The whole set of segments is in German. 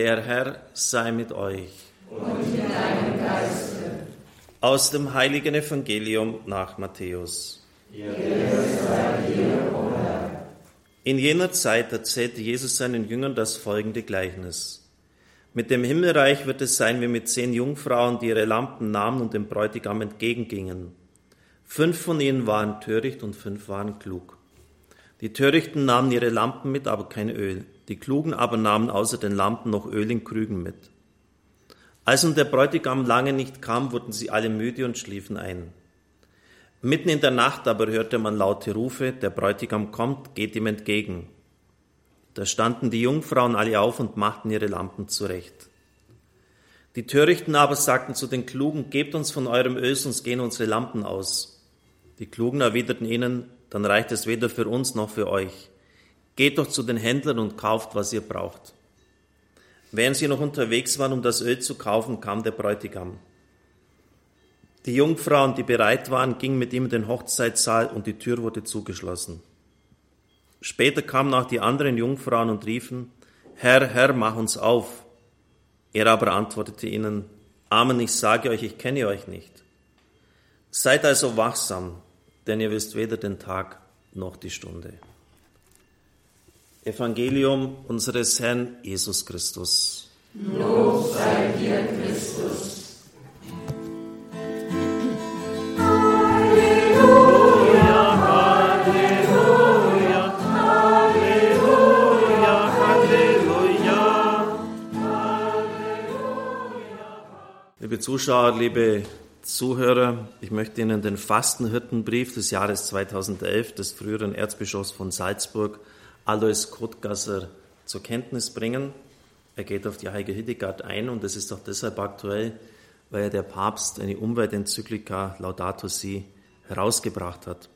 Der Herr sei mit euch. Und mit deinem Geiste. Aus dem heiligen Evangelium nach Matthäus. In jener Zeit erzählte Jesus seinen Jüngern das folgende Gleichnis. Mit dem Himmelreich wird es sein wie mit zehn Jungfrauen, die ihre Lampen nahmen und dem Bräutigam entgegengingen. Fünf von ihnen waren töricht und fünf waren klug. Die Törichten nahmen ihre Lampen mit, aber kein Öl. Die Klugen aber nahmen außer den Lampen noch Öl in Krügen mit. Als nun der Bräutigam lange nicht kam, wurden sie alle müde und schliefen ein. Mitten in der Nacht aber hörte man laute Rufe, der Bräutigam kommt, geht ihm entgegen. Da standen die Jungfrauen alle auf und machten ihre Lampen zurecht. Die Törichten aber sagten zu den Klugen, gebt uns von eurem Öl, sonst gehen unsere Lampen aus. Die Klugen erwiderten ihnen, dann reicht es weder für uns noch für euch. Geht doch zu den Händlern und kauft, was ihr braucht. Während sie noch unterwegs waren, um das Öl zu kaufen, kam der Bräutigam. Die Jungfrauen, die bereit waren, gingen mit ihm in den Hochzeitssaal und die Tür wurde zugeschlossen. Später kamen auch die anderen Jungfrauen und riefen, Herr, Herr, mach uns auf. Er aber antwortete ihnen, Amen, ich sage euch, ich kenne euch nicht. Seid also wachsam, denn ihr wisst weder den Tag noch die Stunde. Evangelium unseres Herrn Jesus Christus. Lob sei dir, Christus. Liebe Zuschauer, liebe Zuhörer, ich möchte Ihnen den Fastenhirtenbrief des Jahres 2011 des früheren Erzbischofs von Salzburg, Alois Kotgasser, zur Kenntnis bringen. Er geht auf die Heilige Hildegard ein und es ist auch deshalb aktuell, weil der Papst eine Umweltenzyklika Laudato Si herausgebracht hat.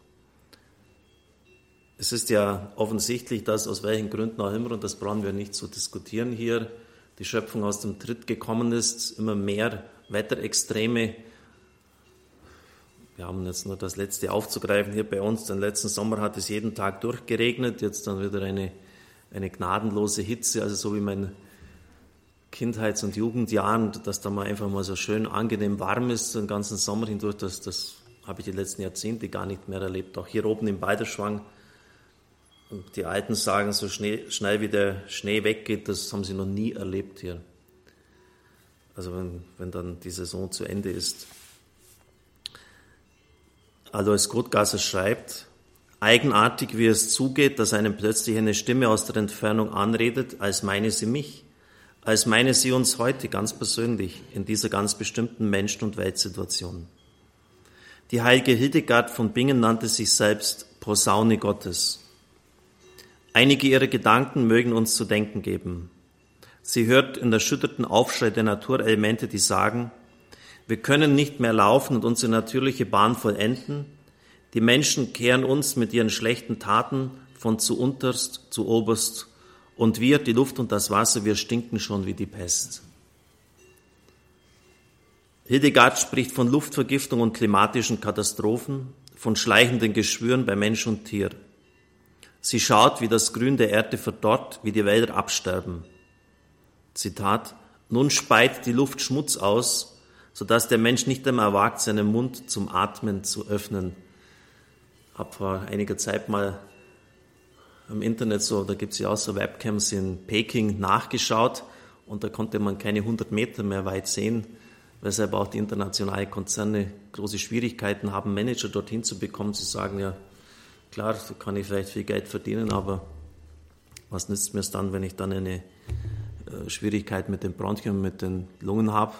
Es ist ja offensichtlich, dass aus welchen Gründen auch immer, und das brauchen wir nicht zu diskutieren hier, die Schöpfung aus dem Tritt gekommen ist, immer mehr Wetterextreme. Wir haben jetzt nur das letzte aufzugreifen hier bei uns. Den letzten Sommer hat es jeden Tag durchgeregnet, jetzt dann wieder eine, eine gnadenlose Hitze, also so wie mein Kindheits- und Jugendjahren, dass da mal einfach mal so schön angenehm warm ist, den ganzen Sommer hindurch, das, das habe ich die letzten Jahrzehnte gar nicht mehr erlebt. Auch hier oben im Balderschwang. Die Alten sagen, so schnell, schnell wie der Schnee weggeht, das haben sie noch nie erlebt hier. Also wenn, wenn dann die Saison zu Ende ist. Alois Grotgasser schreibt, eigenartig wie es zugeht, dass einem plötzlich eine Stimme aus der Entfernung anredet, als meine sie mich, als meine sie uns heute ganz persönlich in dieser ganz bestimmten Menschen- und Weltsituation. Die heilige Hildegard von Bingen nannte sich selbst Posaune Gottes. Einige ihrer Gedanken mögen uns zu denken geben. Sie hört in erschütterten Aufschrei der Naturelemente, die sagen, wir können nicht mehr laufen und unsere natürliche Bahn vollenden. Die Menschen kehren uns mit ihren schlechten Taten von zu unterst zu oberst und wir, die Luft und das Wasser, wir stinken schon wie die Pest. Hildegard spricht von Luftvergiftung und klimatischen Katastrophen, von schleichenden Geschwüren bei Mensch und Tier. Sie schaut, wie das Grün der Erde verdorrt, wie die Wälder absterben. Zitat, nun speit die Luft Schmutz aus, sodass der Mensch nicht einmal wagt, seinen Mund zum Atmen zu öffnen. Hab vor einiger Zeit mal im Internet so, da gibt es ja auch so Webcams in Peking nachgeschaut und da konnte man keine 100 Meter mehr weit sehen, weshalb auch die internationalen Konzerne große Schwierigkeiten haben, Manager dorthin zu bekommen. Sie sagen ja, klar, so kann ich vielleicht viel Geld verdienen, aber was nützt mir es dann, wenn ich dann eine äh, Schwierigkeit mit dem Bronchium, mit den Lungen habe.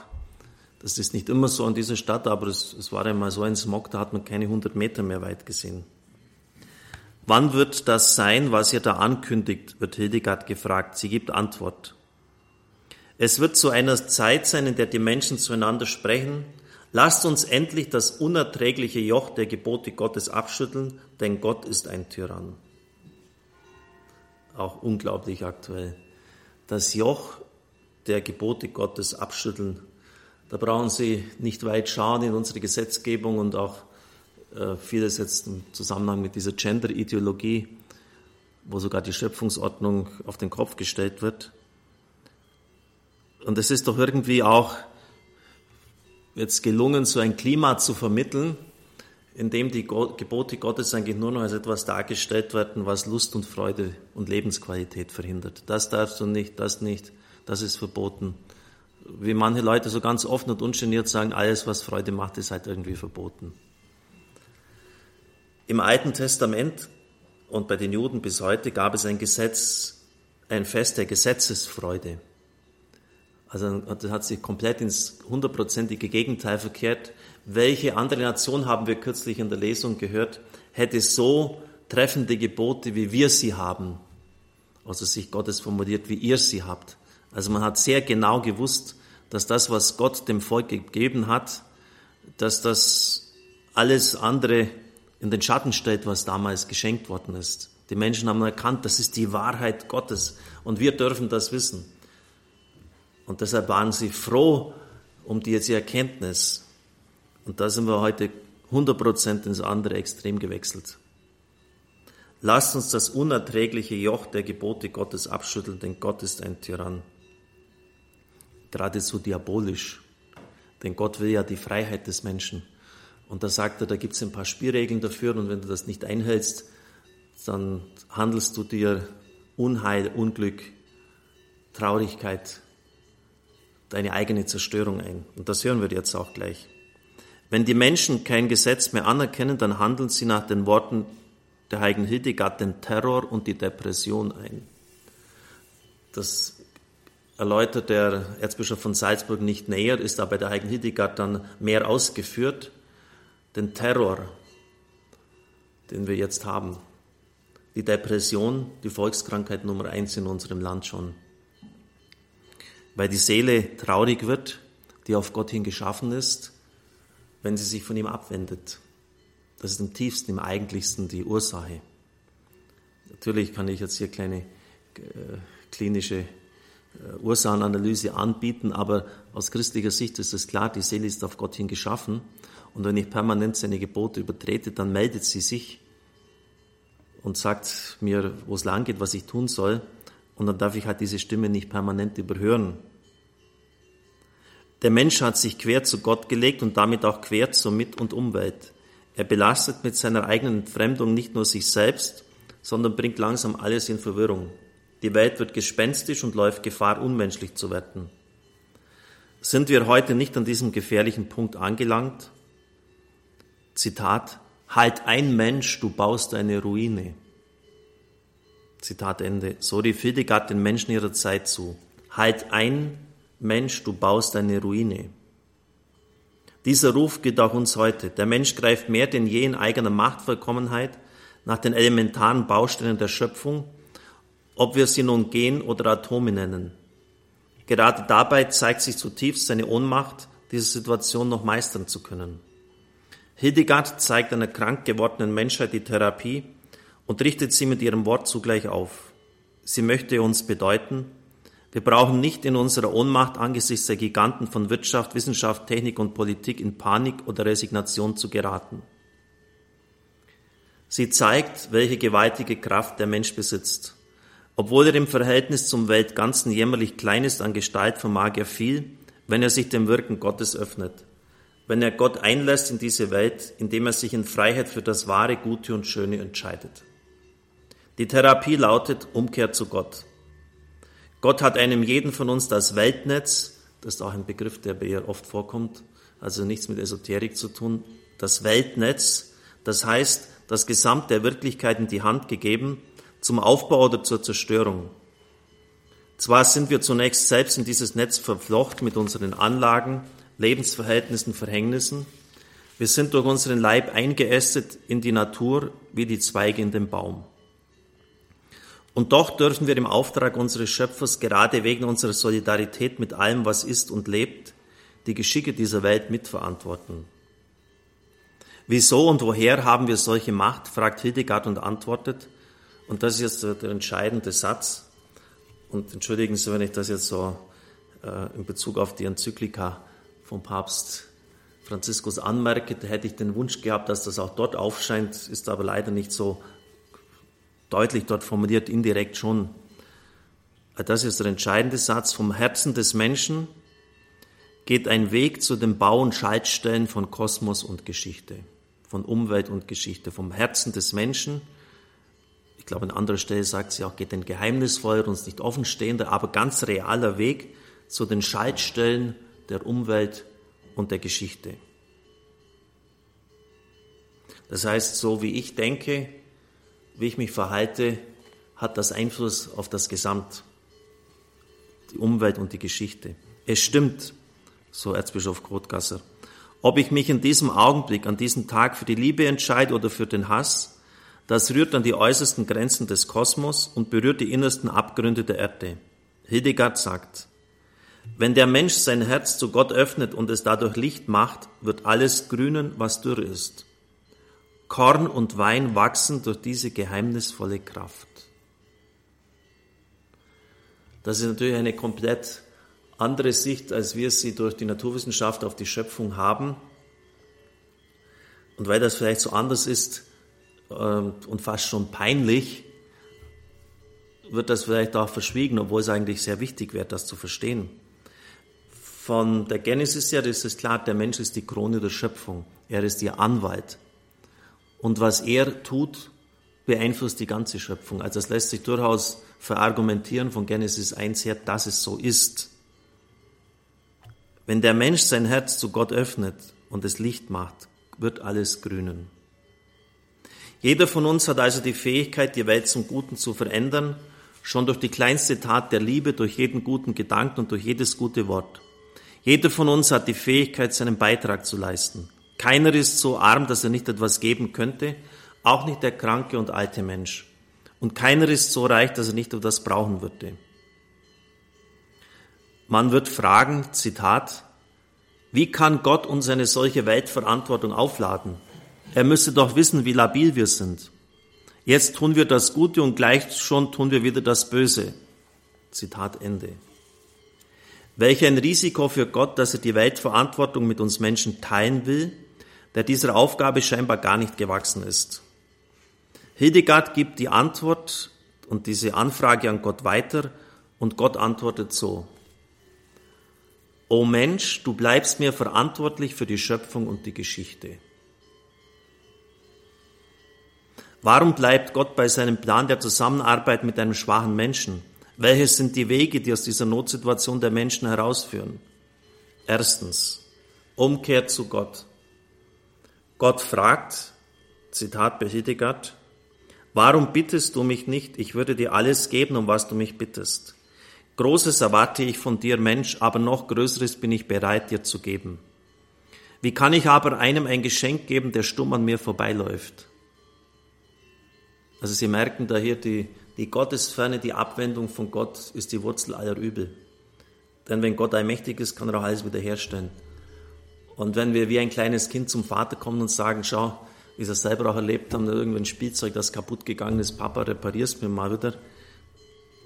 Das ist nicht immer so an dieser Stadt, aber es, es war einmal so ein Smog, da hat man keine 100 Meter mehr weit gesehen. Wann wird das sein, was ihr da ankündigt, wird Hildegard gefragt. Sie gibt Antwort. Es wird zu einer Zeit sein, in der die Menschen zueinander sprechen. Lasst uns endlich das unerträgliche Joch der Gebote Gottes abschütteln, denn Gott ist ein Tyrann. Auch unglaublich aktuell das Joch der Gebote Gottes abschütteln. Da brauchen Sie nicht weit schauen in unsere Gesetzgebung und auch äh, vieles jetzt im Zusammenhang mit dieser Gender-Ideologie, wo sogar die Schöpfungsordnung auf den Kopf gestellt wird. Und es ist doch irgendwie auch jetzt gelungen, so ein Klima zu vermitteln, in dem die Gebote Gottes eigentlich nur noch als etwas dargestellt werden, was Lust und Freude und Lebensqualität verhindert. Das darfst du nicht, das nicht, das ist verboten. Wie manche Leute so ganz offen und ungeniert sagen, alles, was Freude macht, ist halt irgendwie verboten. Im Alten Testament und bei den Juden bis heute gab es ein Gesetz, ein Fest der Gesetzesfreude. Also das hat sich komplett ins hundertprozentige Gegenteil verkehrt. Welche andere Nation haben wir kürzlich in der Lesung gehört, hätte so treffende Gebote, wie wir sie haben? Also sich Gottes formuliert, wie ihr sie habt. Also man hat sehr genau gewusst, dass das, was Gott dem Volk gegeben hat, dass das alles andere in den Schatten stellt, was damals geschenkt worden ist. Die Menschen haben erkannt, das ist die Wahrheit Gottes und wir dürfen das wissen. Und deshalb waren sie froh um die Erkenntnis. Und da sind wir heute 100% ins andere Extrem gewechselt. Lasst uns das unerträgliche Joch der Gebote Gottes abschütteln, denn Gott ist ein Tyrann. Geradezu diabolisch, denn Gott will ja die Freiheit des Menschen. Und da sagt er, da gibt es ein paar Spielregeln dafür und wenn du das nicht einhältst, dann handelst du dir Unheil, Unglück, Traurigkeit, deine eigene Zerstörung ein. Und das hören wir jetzt auch gleich. Wenn die Menschen kein Gesetz mehr anerkennen, dann handeln sie nach den Worten der heiligen Hildegard den Terror und die Depression ein. Das erläutert der Erzbischof von Salzburg nicht näher, ist aber der heiligen Hildegard dann mehr ausgeführt. Den Terror, den wir jetzt haben. Die Depression, die Volkskrankheit Nummer eins in unserem Land schon weil die Seele traurig wird, die auf Gott hin geschaffen ist, wenn sie sich von ihm abwendet. Das ist im tiefsten, im eigentlichsten die Ursache. Natürlich kann ich jetzt hier kleine äh, klinische Ursachenanalyse anbieten, aber aus christlicher Sicht ist es klar, die Seele ist auf Gott hin geschaffen und wenn ich permanent seine Gebote übertrete, dann meldet sie sich und sagt mir, wo es lang geht, was ich tun soll. Und dann darf ich halt diese Stimme nicht permanent überhören. Der Mensch hat sich quer zu Gott gelegt und damit auch quer zur Mit- und Umwelt. Er belastet mit seiner eigenen Entfremdung nicht nur sich selbst, sondern bringt langsam alles in Verwirrung. Die Welt wird gespenstisch und läuft Gefahr, unmenschlich zu werden. Sind wir heute nicht an diesem gefährlichen Punkt angelangt? Zitat, halt ein Mensch, du baust eine Ruine. Zitat Ende. So rief Hildegard den Menschen ihrer Zeit zu. Halt ein, Mensch, du baust eine Ruine. Dieser Ruf gilt auch uns heute. Der Mensch greift mehr denn je in eigener Machtvollkommenheit nach den elementaren Bausteinen der Schöpfung, ob wir sie nun Gen oder Atome nennen. Gerade dabei zeigt sich zutiefst seine Ohnmacht, diese Situation noch meistern zu können. Hildegard zeigt einer krank gewordenen Menschheit die Therapie, und richtet sie mit ihrem Wort zugleich auf. Sie möchte uns bedeuten, wir brauchen nicht in unserer Ohnmacht angesichts der Giganten von Wirtschaft, Wissenschaft, Technik und Politik in Panik oder Resignation zu geraten. Sie zeigt, welche gewaltige Kraft der Mensch besitzt. Obwohl er im Verhältnis zum Weltganzen jämmerlich klein ist an Gestalt, vermag er viel, wenn er sich dem Wirken Gottes öffnet. Wenn er Gott einlässt in diese Welt, indem er sich in Freiheit für das Wahre, Gute und Schöne entscheidet. Die Therapie lautet Umkehr zu Gott. Gott hat einem jeden von uns das Weltnetz, das ist auch ein Begriff, der bei ihr oft vorkommt, also nichts mit Esoterik zu tun, das Weltnetz, das heißt, das Gesamt der Wirklichkeit in die Hand gegeben, zum Aufbau oder zur Zerstörung. Zwar sind wir zunächst selbst in dieses Netz verflochten mit unseren Anlagen, Lebensverhältnissen, Verhängnissen. Wir sind durch unseren Leib eingeästet in die Natur wie die Zweige in den Baum. Und doch dürfen wir im Auftrag unseres Schöpfers gerade wegen unserer Solidarität mit allem, was ist und lebt, die Geschicke dieser Welt mitverantworten. Wieso und woher haben wir solche Macht? fragt Hildegard und antwortet. Und das ist jetzt der, der entscheidende Satz. Und entschuldigen Sie, wenn ich das jetzt so äh, in Bezug auf die Enzyklika vom Papst Franziskus anmerke. Da hätte ich den Wunsch gehabt, dass das auch dort aufscheint, ist aber leider nicht so deutlich dort formuliert, indirekt schon. das ist der entscheidende Satz, vom Herzen des Menschen geht ein Weg zu den Bau- und Schaltstellen von Kosmos und Geschichte, von Umwelt und Geschichte, vom Herzen des Menschen. Ich glaube, an anderer Stelle sagt sie auch, geht ein geheimnisvoller, uns nicht offenstehender, aber ganz realer Weg zu den Schaltstellen der Umwelt und der Geschichte. Das heißt, so wie ich denke, wie ich mich verhalte, hat das Einfluss auf das Gesamt, die Umwelt und die Geschichte. Es stimmt, so Erzbischof Grotgasser. Ob ich mich in diesem Augenblick, an diesem Tag für die Liebe entscheide oder für den Hass, das rührt an die äußersten Grenzen des Kosmos und berührt die innersten Abgründe der Erde. Hildegard sagt, wenn der Mensch sein Herz zu Gott öffnet und es dadurch Licht macht, wird alles grünen, was dürr ist. Korn und Wein wachsen durch diese geheimnisvolle Kraft. Das ist natürlich eine komplett andere Sicht, als wir sie durch die Naturwissenschaft auf die Schöpfung haben. Und weil das vielleicht so anders ist und fast schon peinlich, wird das vielleicht auch verschwiegen, obwohl es eigentlich sehr wichtig wäre, das zu verstehen. Von der Genesis her ist es klar, der Mensch ist die Krone der Schöpfung. Er ist ihr Anwalt. Und was er tut, beeinflusst die ganze Schöpfung. Also es lässt sich durchaus verargumentieren von Genesis 1 her, dass es so ist. Wenn der Mensch sein Herz zu Gott öffnet und es Licht macht, wird alles grünen. Jeder von uns hat also die Fähigkeit, die Welt zum Guten zu verändern, schon durch die kleinste Tat der Liebe, durch jeden guten Gedanken und durch jedes gute Wort. Jeder von uns hat die Fähigkeit, seinen Beitrag zu leisten. Keiner ist so arm, dass er nicht etwas geben könnte, auch nicht der kranke und alte Mensch. Und keiner ist so reich, dass er nicht etwas brauchen würde. Man wird fragen, Zitat, wie kann Gott uns eine solche Weltverantwortung aufladen? Er müsste doch wissen, wie labil wir sind. Jetzt tun wir das Gute und gleich schon tun wir wieder das Böse. Zitat Ende. Welch ein Risiko für Gott, dass er die Weltverantwortung mit uns Menschen teilen will, der dieser Aufgabe scheinbar gar nicht gewachsen ist. Hildegard gibt die Antwort und diese Anfrage an Gott weiter und Gott antwortet so. O Mensch, du bleibst mir verantwortlich für die Schöpfung und die Geschichte. Warum bleibt Gott bei seinem Plan der Zusammenarbeit mit einem schwachen Menschen? Welches sind die Wege, die aus dieser Notsituation der Menschen herausführen? Erstens, Umkehr zu Gott. Gott fragt, Zitat bei Hildegard, warum bittest du mich nicht? Ich würde dir alles geben, um was du mich bittest. Großes erwarte ich von dir, Mensch, aber noch Größeres bin ich bereit, dir zu geben. Wie kann ich aber einem ein Geschenk geben, der stumm an mir vorbeiläuft? Also Sie merken da hier die, die Gottesferne, die Abwendung von Gott ist die Wurzel aller Übel. Denn wenn Gott allmächtig ist, kann er auch alles wiederherstellen. Und wenn wir wie ein kleines Kind zum Vater kommen und sagen, schau, wie sie selber auch erlebt haben, irgendwo ein Spielzeug, das kaputt gegangen ist, Papa, reparierst mir mal wieder,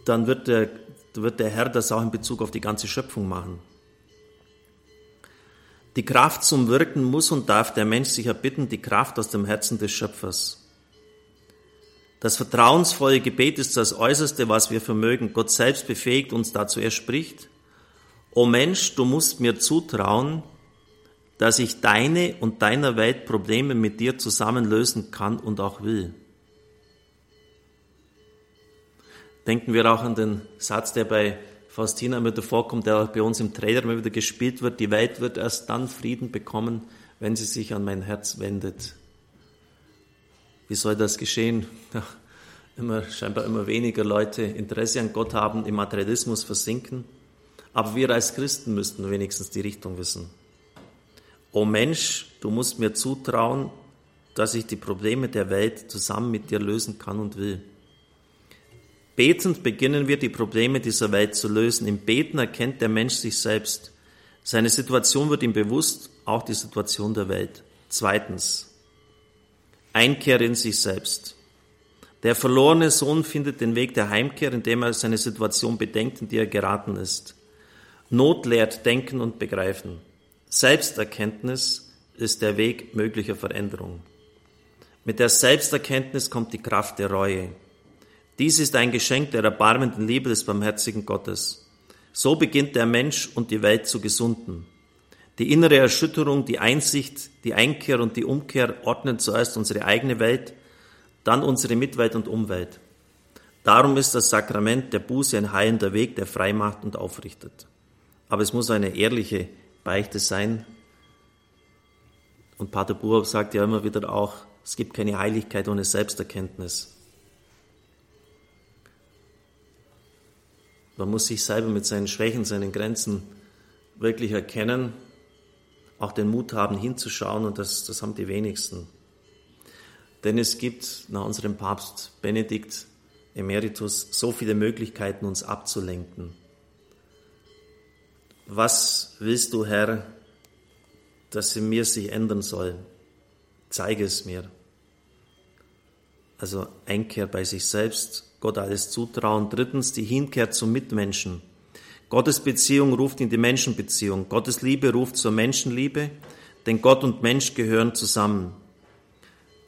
dann wird der, wird der Herr das auch in Bezug auf die ganze Schöpfung machen. Die Kraft zum Wirken muss und darf der Mensch sich erbitten, die Kraft aus dem Herzen des Schöpfers. Das vertrauensvolle Gebet ist das Äußerste, was wir vermögen. Gott selbst befähigt uns dazu. Er spricht, O Mensch, du musst mir zutrauen, dass ich deine und deiner Welt Probleme mit dir zusammen lösen kann und auch will. Denken wir auch an den Satz, der bei Faustina immer vorkommt, der auch bei uns im Trailer immer wieder gespielt wird. Die Welt wird erst dann Frieden bekommen, wenn sie sich an mein Herz wendet. Wie soll das geschehen? Ja, immer, scheinbar immer weniger Leute Interesse an Gott haben, im Materialismus versinken. Aber wir als Christen müssten wenigstens die Richtung wissen. O Mensch, du musst mir zutrauen, dass ich die Probleme der Welt zusammen mit dir lösen kann und will. Betend beginnen wir, die Probleme dieser Welt zu lösen. Im Beten erkennt der Mensch sich selbst. Seine Situation wird ihm bewusst, auch die Situation der Welt. Zweitens, Einkehr in sich selbst. Der verlorene Sohn findet den Weg der Heimkehr, indem er seine Situation bedenkt, in die er geraten ist. Not lehrt Denken und Begreifen. Selbsterkenntnis ist der Weg möglicher Veränderung. Mit der Selbsterkenntnis kommt die Kraft der Reue. Dies ist ein Geschenk der erbarmenden Liebe des barmherzigen Gottes. So beginnt der Mensch und die Welt zu gesunden. Die innere Erschütterung, die Einsicht, die Einkehr und die Umkehr ordnen zuerst unsere eigene Welt, dann unsere Mitwelt und Umwelt. Darum ist das Sakrament der Buße ein heilender Weg, der frei macht und aufrichtet. Aber es muss eine ehrliche Beichte sein. Und Pater Buhr sagt ja immer wieder auch, es gibt keine Heiligkeit ohne Selbsterkenntnis. Man muss sich selber mit seinen Schwächen, seinen Grenzen wirklich erkennen, auch den Mut haben, hinzuschauen und das, das haben die wenigsten. Denn es gibt nach unserem Papst Benedikt Emeritus so viele Möglichkeiten, uns abzulenken. Was willst du, Herr, dass in mir sich ändern soll? Zeige es mir. Also Einkehr bei sich selbst, Gott alles zutrauen. Drittens die Hinkehr zum Mitmenschen. Gottes Beziehung ruft in die Menschenbeziehung. Gottes Liebe ruft zur Menschenliebe, denn Gott und Mensch gehören zusammen.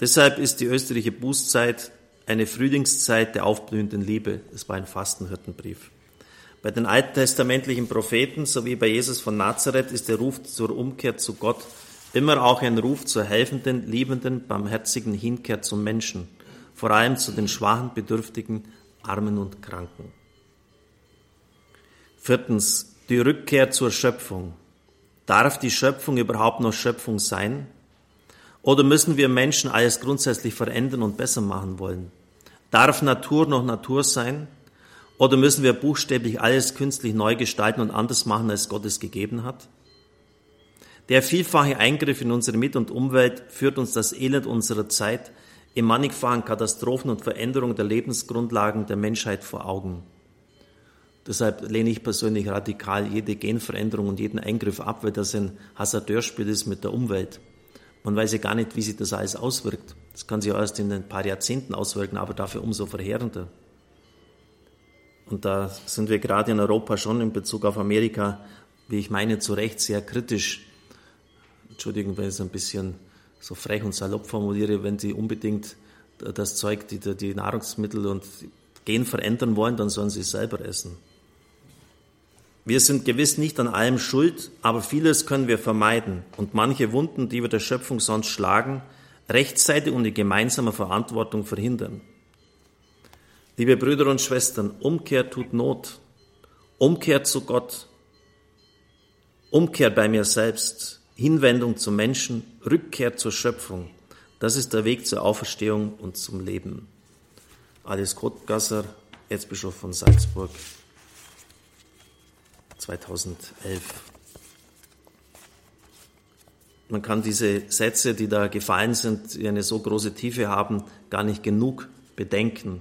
Deshalb ist die österliche Bußzeit eine Frühlingszeit der aufblühenden Liebe. Das war ein Fastenhirtenbrief. Bei den alttestamentlichen Propheten sowie bei Jesus von Nazareth ist der Ruf zur Umkehr zu Gott immer auch ein Ruf zur helfenden, liebenden, barmherzigen Hinkehr zum Menschen vor allem zu den schwachen, bedürftigen, armen und kranken. Viertens, die Rückkehr zur Schöpfung. Darf die Schöpfung überhaupt noch Schöpfung sein? Oder müssen wir Menschen alles grundsätzlich verändern und besser machen wollen? Darf Natur noch Natur sein? Oder müssen wir buchstäblich alles künstlich neu gestalten und anders machen, als Gott es gegeben hat? Der vielfache Eingriff in unsere Mit- und Umwelt führt uns das Elend unserer Zeit im mannigfachen Katastrophen und Veränderungen der Lebensgrundlagen der Menschheit vor Augen. Deshalb lehne ich persönlich radikal jede Genveränderung und jeden Eingriff ab, weil das ein Hasardeurspiel ist mit der Umwelt. Man weiß ja gar nicht, wie sich das alles auswirkt. Das kann sich erst in ein paar Jahrzehnten auswirken, aber dafür umso verheerender. Und da sind wir gerade in Europa schon in Bezug auf Amerika, wie ich meine, zu Recht sehr kritisch. Entschuldigung, wenn es ein bisschen so frech und salopp formuliere, wenn sie unbedingt das Zeug, die, die Nahrungsmittel und Gen verändern wollen, dann sollen sie es selber essen. Wir sind gewiss nicht an allem schuld, aber vieles können wir vermeiden und manche Wunden, die wir der Schöpfung sonst schlagen, rechtzeitig und in gemeinsamer Verantwortung verhindern. Liebe Brüder und Schwestern, Umkehr tut Not. Umkehr zu Gott. Umkehr bei mir selbst. Hinwendung zum Menschen, Rückkehr zur Schöpfung. Das ist der Weg zur Auferstehung und zum Leben. Alice Kotgasser, Erzbischof von Salzburg, 2011. Man kann diese Sätze, die da gefallen sind, die eine so große Tiefe haben, gar nicht genug bedenken.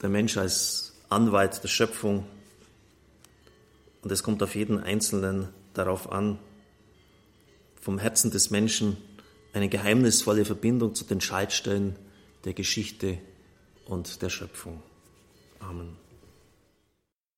Der Mensch als Anwalt der Schöpfung und es kommt auf jeden Einzelnen darauf an, vom Herzen des Menschen eine geheimnisvolle Verbindung zu den Schaltstellen der Geschichte und der Schöpfung. Amen.